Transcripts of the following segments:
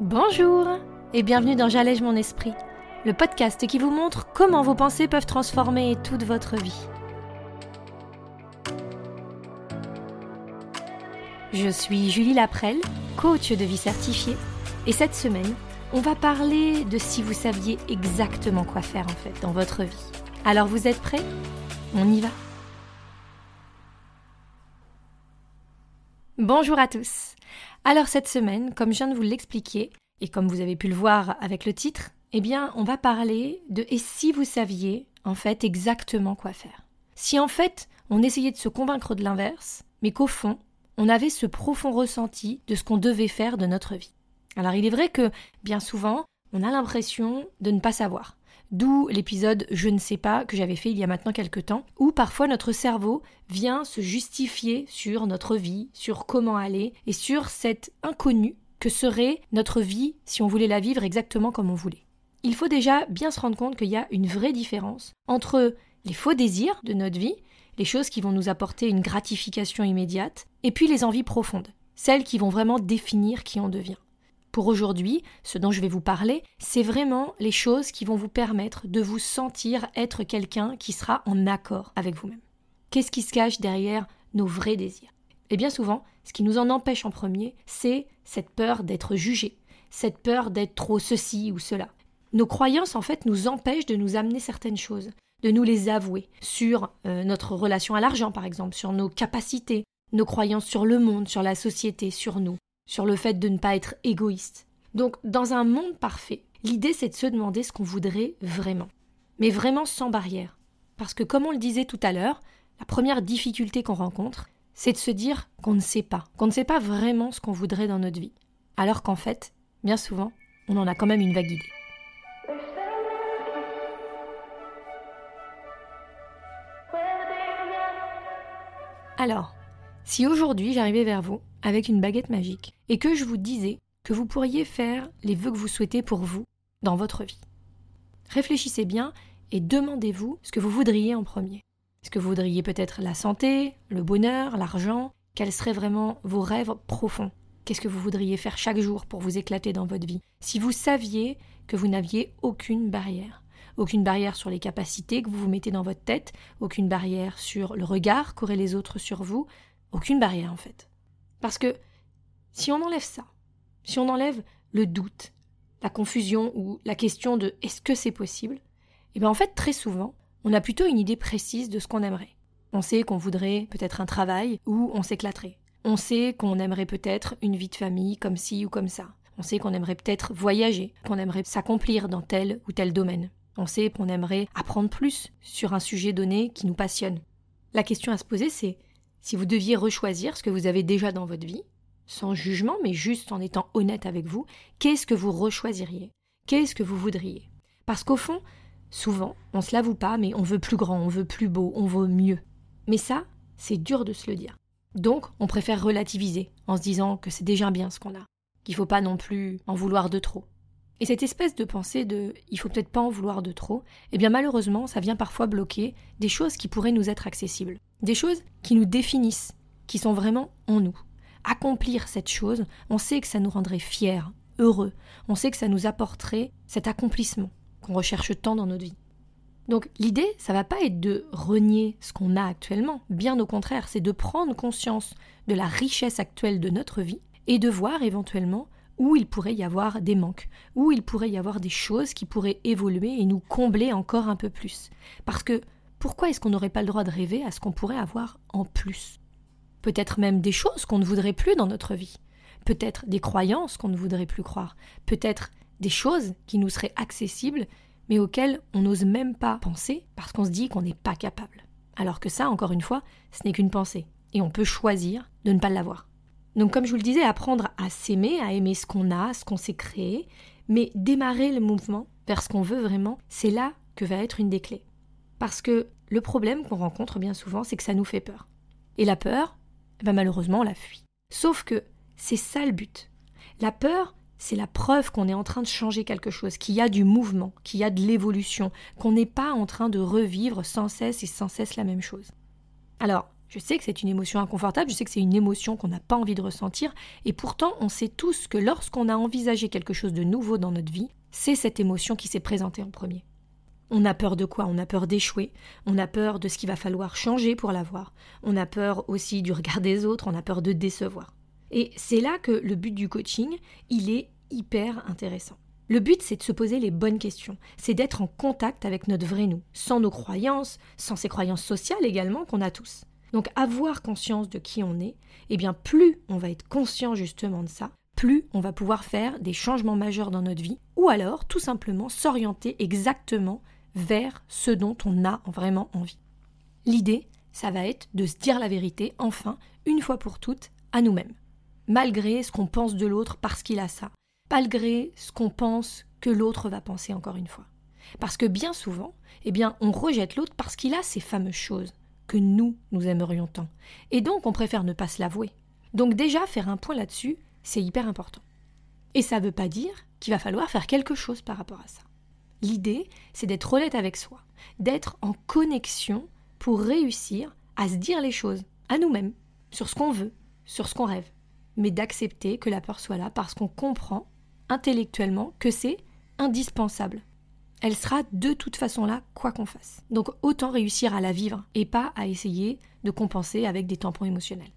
Bonjour et bienvenue dans J'allège mon esprit, le podcast qui vous montre comment vos pensées peuvent transformer toute votre vie. Je suis Julie Laprelle, coach de vie certifiée, et cette semaine, on va parler de si vous saviez exactement quoi faire en fait dans votre vie. Alors vous êtes prêts? On y va? Bonjour à tous. Alors cette semaine, comme je viens de vous l'expliquer, et comme vous avez pu le voir avec le titre, eh bien on va parler de et si vous saviez en fait exactement quoi faire? Si en fait on essayait de se convaincre de l'inverse, mais qu'au fond on avait ce profond ressenti de ce qu'on devait faire de notre vie. Alors il est vrai que bien souvent on a l'impression de ne pas savoir. D'où l'épisode Je ne sais pas que j'avais fait il y a maintenant quelques temps, où parfois notre cerveau vient se justifier sur notre vie, sur comment aller, et sur cet inconnu que serait notre vie si on voulait la vivre exactement comme on voulait. Il faut déjà bien se rendre compte qu'il y a une vraie différence entre les faux désirs de notre vie, les choses qui vont nous apporter une gratification immédiate, et puis les envies profondes, celles qui vont vraiment définir qui on devient. Pour aujourd'hui, ce dont je vais vous parler, c'est vraiment les choses qui vont vous permettre de vous sentir être quelqu'un qui sera en accord avec vous-même. Qu'est-ce qui se cache derrière nos vrais désirs? Et bien souvent, ce qui nous en empêche en premier, c'est cette peur d'être jugé, cette peur d'être trop ceci ou cela. Nos croyances, en fait, nous empêchent de nous amener certaines choses, de nous les avouer, sur euh, notre relation à l'argent, par exemple, sur nos capacités, nos croyances sur le monde, sur la société, sur nous, sur le fait de ne pas être égoïste. Donc, dans un monde parfait, l'idée c'est de se demander ce qu'on voudrait vraiment. Mais vraiment sans barrière. Parce que, comme on le disait tout à l'heure, la première difficulté qu'on rencontre, c'est de se dire qu'on ne sait pas, qu'on ne sait pas vraiment ce qu'on voudrait dans notre vie. Alors qu'en fait, bien souvent, on en a quand même une vague idée. Alors, si aujourd'hui j'arrivais vers vous avec une baguette magique et que je vous disais que vous pourriez faire les vœux que vous souhaitez pour vous dans votre vie. Réfléchissez bien et demandez-vous ce que vous voudriez en premier. Est-ce que vous voudriez peut-être la santé, le bonheur, l'argent? Quels seraient vraiment vos rêves profonds? Qu'est-ce que vous voudriez faire chaque jour pour vous éclater dans votre vie? Si vous saviez que vous n'aviez aucune barrière, aucune barrière sur les capacités que vous vous mettez dans votre tête, aucune barrière sur le regard qu'auraient les autres sur vous, aucune barrière en fait. Parce que si on enlève ça, si on enlève le doute, la confusion ou la question de est-ce que c'est possible, et eh bien en fait très souvent, on a plutôt une idée précise de ce qu'on aimerait. On sait qu'on voudrait peut-être un travail où on s'éclaterait. On sait qu'on aimerait peut-être une vie de famille comme ci ou comme ça. On sait qu'on aimerait peut-être voyager, qu'on aimerait s'accomplir dans tel ou tel domaine. On sait qu'on aimerait apprendre plus sur un sujet donné qui nous passionne. La question à se poser, c'est si vous deviez rechoisir ce que vous avez déjà dans votre vie, sans jugement, mais juste en étant honnête avec vous, qu'est-ce que vous rechoisiriez? Qu'est-ce que vous voudriez? Parce qu'au fond, souvent, on se l'avoue pas, mais on veut plus grand, on veut plus beau, on veut mieux. Mais ça, c'est dur de se le dire. Donc, on préfère relativiser en se disant que c'est déjà bien ce qu'on a, qu'il faut pas non plus en vouloir de trop. Et cette espèce de pensée de il faut peut-être pas en vouloir de trop, eh bien malheureusement, ça vient parfois bloquer des choses qui pourraient nous être accessibles, des choses qui nous définissent, qui sont vraiment en nous. Accomplir cette chose, on sait que ça nous rendrait fiers, heureux, on sait que ça nous apporterait cet accomplissement qu'on recherche tant dans notre vie. Donc l'idée, ça va pas être de renier ce qu'on a actuellement, bien au contraire, c'est de prendre conscience de la richesse actuelle de notre vie et de voir éventuellement où il pourrait y avoir des manques, où il pourrait y avoir des choses qui pourraient évoluer et nous combler encore un peu plus. Parce que pourquoi est-ce qu'on n'aurait pas le droit de rêver à ce qu'on pourrait avoir en plus? Peut-être même des choses qu'on ne voudrait plus dans notre vie, peut-être des croyances qu'on ne voudrait plus croire, peut-être des choses qui nous seraient accessibles mais auxquelles on n'ose même pas penser parce qu'on se dit qu'on n'est pas capable. Alors que ça, encore une fois, ce n'est qu'une pensée, et on peut choisir de ne pas l'avoir. Donc comme je vous le disais, apprendre à s'aimer, à aimer ce qu'on a, ce qu'on s'est créé, mais démarrer le mouvement vers ce qu'on veut vraiment, c'est là que va être une des clés. Parce que le problème qu'on rencontre bien souvent, c'est que ça nous fait peur. Et la peur, eh ben malheureusement, on la fuit. Sauf que c'est ça le but. La peur, c'est la preuve qu'on est en train de changer quelque chose, qu'il y a du mouvement, qu'il y a de l'évolution, qu'on n'est pas en train de revivre sans cesse et sans cesse la même chose. Alors, Je sais que c'est une émotion inconfortable, je sais que c'est une émotion qu'on n'a pas envie de ressentir, et pourtant on sait tous que lorsqu'on a envisagé quelque chose de nouveau dans notre vie, c'est cette émotion qui s'est présentée en premier. On a peur de quoi? On a peur d'échouer, on a peur de ce qu'il va falloir changer pour l'avoir, on a peur aussi du regard des autres, on a peur de décevoir. Et c'est là que le but du coaching, il est hyper intéressant. Le but, c'est de se poser les bonnes questions, c'est d'être en contact avec notre vrai nous, sans nos croyances, sans ces croyances sociales également qu'on a tous. Donc avoir conscience de qui on est, eh bien plus on va être conscient justement de ça, plus on va pouvoir faire des changements majeurs dans notre vie, ou alors tout simplement s'orienter exactement vers ce dont on a vraiment envie. L'idée, ça va être de se dire la vérité, enfin, une fois pour toutes, à nous-mêmes. Malgré ce qu'on pense de l'autre parce qu'il a ça, malgré ce qu'on pense que l'autre va penser encore une fois. Parce que bien souvent, eh bien, on rejette l'autre parce qu'il a ces fameuses choses que nous, nous aimerions tant. Et donc, on préfère ne pas se l'avouer. Donc déjà, faire un point là-dessus, c'est hyper important. Et ça ne veut pas dire qu'il va falloir faire quelque chose par rapport à ça. L'idée, c'est d'être honnête avec soi, d'être en connexion pour réussir à se dire les choses, à nous-mêmes, sur ce qu'on veut, sur ce qu'on rêve, mais d'accepter que la peur soit là parce qu'on comprend intellectuellement que c'est indispensable elle sera de toute façon là, quoi qu'on fasse. Donc autant réussir à la vivre et pas à essayer de compenser avec des tampons émotionnels.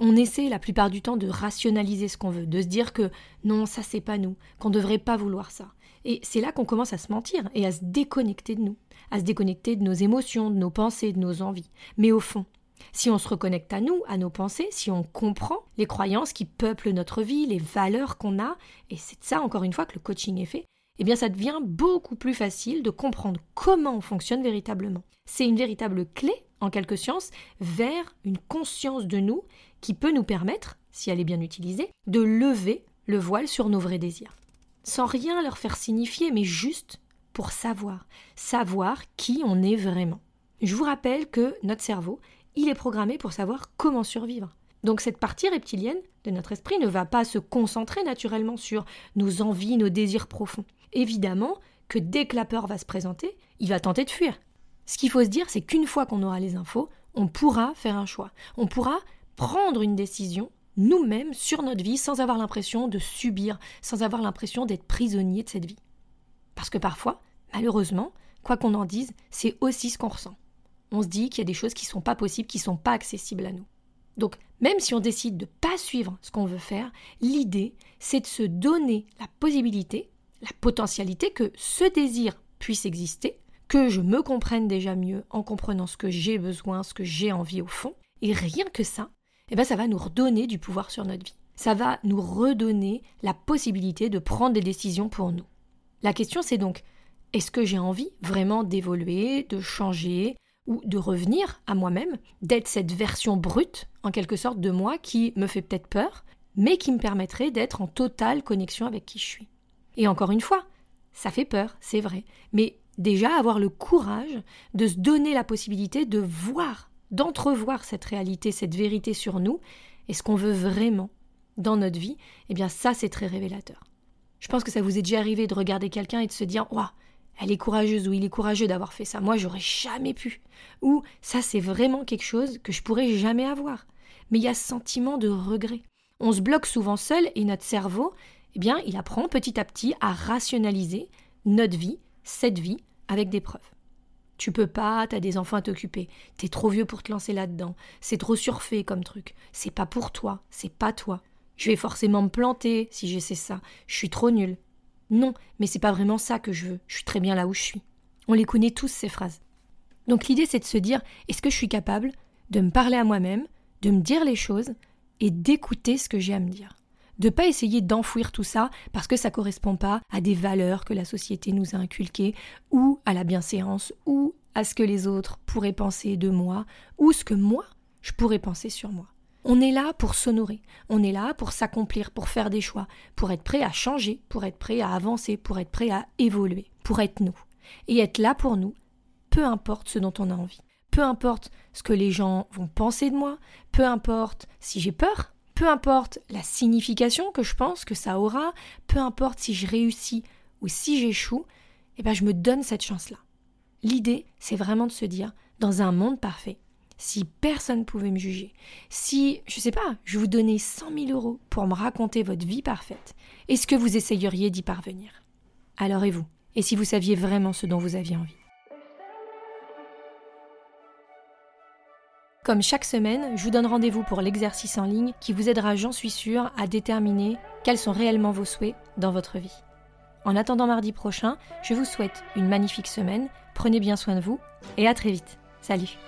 On essaie la plupart du temps de rationaliser ce qu'on veut, de se dire que non, ça c'est pas nous, qu'on devrait pas vouloir ça. Et c'est là qu'on commence à se mentir et à se déconnecter de nous, à se déconnecter de nos émotions, de nos pensées, de nos envies. Mais au fond, si on se reconnecte à nous, à nos pensées, si on comprend les croyances qui peuplent notre vie, les valeurs qu'on a, et c'est de ça encore une fois que le coaching est fait, eh bien ça devient beaucoup plus facile de comprendre comment on fonctionne véritablement. C'est une véritable clé, en quelque science, vers une conscience de nous qui peut nous permettre, si elle est bien utilisée, de lever le voile sur nos vrais désirs. Sans rien leur faire signifier, mais juste pour savoir, savoir qui on est vraiment. Je vous rappelle que notre cerveau, il est programmé pour savoir comment survivre. Donc cette partie reptilienne de notre esprit ne va pas se concentrer naturellement sur nos envies, nos désirs profonds évidemment que dès que la peur va se présenter, il va tenter de fuir. Ce qu'il faut se dire, c'est qu'une fois qu'on aura les infos, on pourra faire un choix. On pourra prendre une décision nous-mêmes sur notre vie sans avoir l'impression de subir, sans avoir l'impression d'être prisonnier de cette vie. Parce que parfois, malheureusement, quoi qu'on en dise, c'est aussi ce qu'on ressent. On se dit qu'il y a des choses qui ne sont pas possibles, qui ne sont pas accessibles à nous. Donc, même si on décide de ne pas suivre ce qu'on veut faire, l'idée, c'est de se donner la possibilité la potentialité que ce désir puisse exister, que je me comprenne déjà mieux en comprenant ce que j'ai besoin, ce que j'ai envie au fond, et rien que ça, eh ben ça va nous redonner du pouvoir sur notre vie. Ça va nous redonner la possibilité de prendre des décisions pour nous. La question c'est donc est-ce que j'ai envie vraiment d'évoluer, de changer ou de revenir à moi-même, d'être cette version brute en quelque sorte de moi qui me fait peut-être peur, mais qui me permettrait d'être en totale connexion avec qui je suis? Et encore une fois, ça fait peur, c'est vrai. Mais déjà avoir le courage de se donner la possibilité de voir, d'entrevoir cette réalité, cette vérité sur nous, et ce qu'on veut vraiment dans notre vie, eh bien ça c'est très révélateur. Je pense que ça vous est déjà arrivé de regarder quelqu'un et de se dire Waouh, elle est courageuse ou il est courageux d'avoir fait ça. Moi, j'aurais jamais pu. Ou ça, c'est vraiment quelque chose que je pourrais jamais avoir. Mais il y a ce sentiment de regret. On se bloque souvent seul et notre cerveau, eh bien, il apprend petit à petit à rationaliser notre vie, cette vie, avec des preuves. Tu peux pas, t'as des enfants à t'occuper, t'es trop vieux pour te lancer là-dedans, c'est trop surfait comme truc, c'est pas pour toi, c'est pas toi. Je vais forcément me planter si j'essaie ça, je suis trop nul. Non, mais c'est pas vraiment ça que je veux, je suis très bien là où je suis. On les connaît tous ces phrases. Donc l'idée c'est de se dire est-ce que je suis capable de me parler à moi-même, de me dire les choses et d'écouter ce que j'ai à me dire? De pas essayer d'enfouir tout ça parce que ça correspond pas à des valeurs que la société nous a inculquées ou à la bienséance ou à ce que les autres pourraient penser de moi ou ce que moi je pourrais penser sur moi. On est là pour s'honorer, on est là pour s'accomplir, pour faire des choix, pour être prêt à changer, pour être prêt à avancer, pour être prêt à évoluer, pour être nous. Et être là pour nous, peu importe ce dont on a envie. Peu importe ce que les gens vont penser de moi, peu importe si j'ai peur, peu importe la signification que je pense que ça aura, peu importe si je réussis ou si j'échoue, eh ben je me donne cette chance-là. L'idée, c'est vraiment de se dire, dans un monde parfait, si personne pouvait me juger, si, je sais pas, je vous donnais 100 000 euros pour me raconter votre vie parfaite, est-ce que vous essayeriez d'y parvenir? Alors et vous? Et si vous saviez vraiment ce dont vous aviez envie? Comme chaque semaine, je vous donne rendez-vous pour l'exercice en ligne qui vous aidera, j'en suis sûre, à déterminer quels sont réellement vos souhaits dans votre vie. En attendant mardi prochain, je vous souhaite une magnifique semaine, prenez bien soin de vous et à très vite. Salut